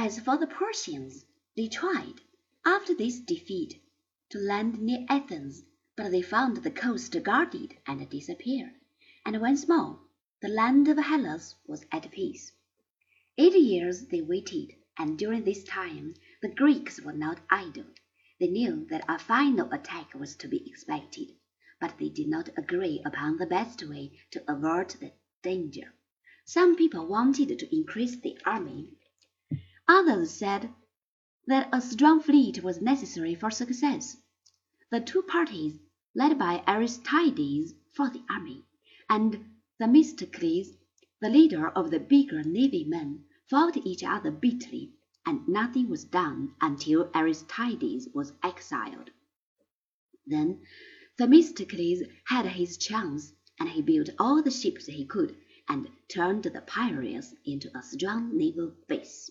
As for the Persians, they tried, after this defeat, to land near Athens, but they found the coast guarded and disappeared, and once more the land of Hellas was at peace. Eight years they waited, and during this time the Greeks were not idle. They knew that a final attack was to be expected, but they did not agree upon the best way to avert the danger. Some people wanted to increase the army. Others said that a strong fleet was necessary for success. The two parties, led by Aristides for the army, and Themistocles, the leader of the bigger navy men, fought each other bitterly, and nothing was done until Aristides was exiled. Then Themistocles had his chance, and he built all the ships he could and turned the Piraeus into a strong naval base.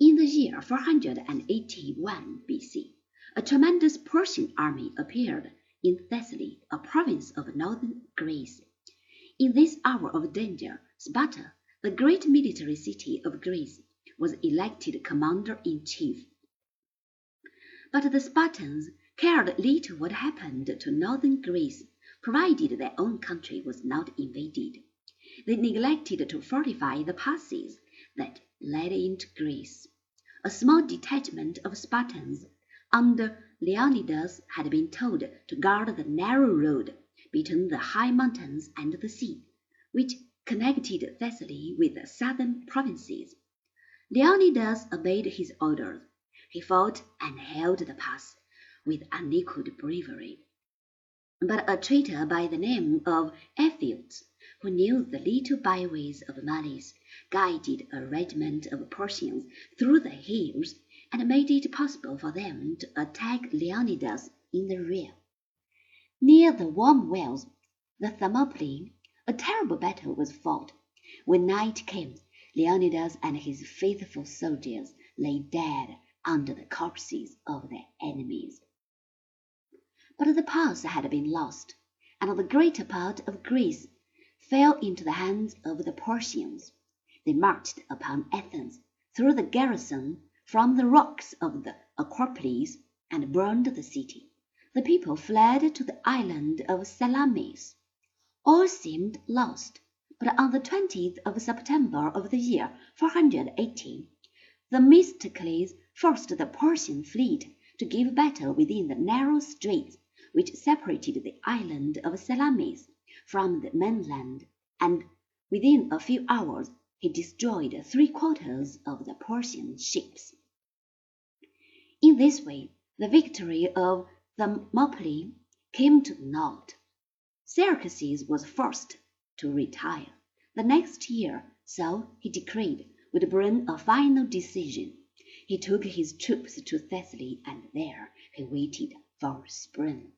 In the year 481 B.C., a tremendous Persian army appeared in Thessaly, a province of northern Greece. In this hour of danger, Sparta, the great military city of Greece, was elected commander in chief. But the Spartans cared little what happened to northern Greece, provided their own country was not invaded. They neglected to fortify the passes that led into Greece. A small detachment of Spartans under Leonidas had been told to guard the narrow road between the high mountains and the sea, which connected Thessaly with the southern provinces. Leonidas obeyed his orders. He fought and held the pass with unequaled bravery. But a traitor by the name of Aphius who knew the little byways of Malis, guided a regiment of Persians through the hills, and made it possible for them to attack Leonidas in the rear. Near the warm wells, the Thermopylae, a terrible battle was fought. When night came, Leonidas and his faithful soldiers lay dead under the corpses of their enemies. But the pass had been lost, and the greater part of Greece fell into the hands of the Persians. They marched upon Athens, threw the garrison from the rocks of the Acropolis, and burned the city. The people fled to the island of Salamis. All seemed lost, but on the 20th of September of the year 418, Themistocles forced the Persian fleet to give battle within the narrow straits which separated the island of Salamis from the mainland, and within a few hours he destroyed three quarters of the Persian ships. In this way the victory of Thermopylae came to naught. Xerxes was forced to retire. The next year, so he decreed, would bring a final decision. He took his troops to Thessaly, and there he waited for spring.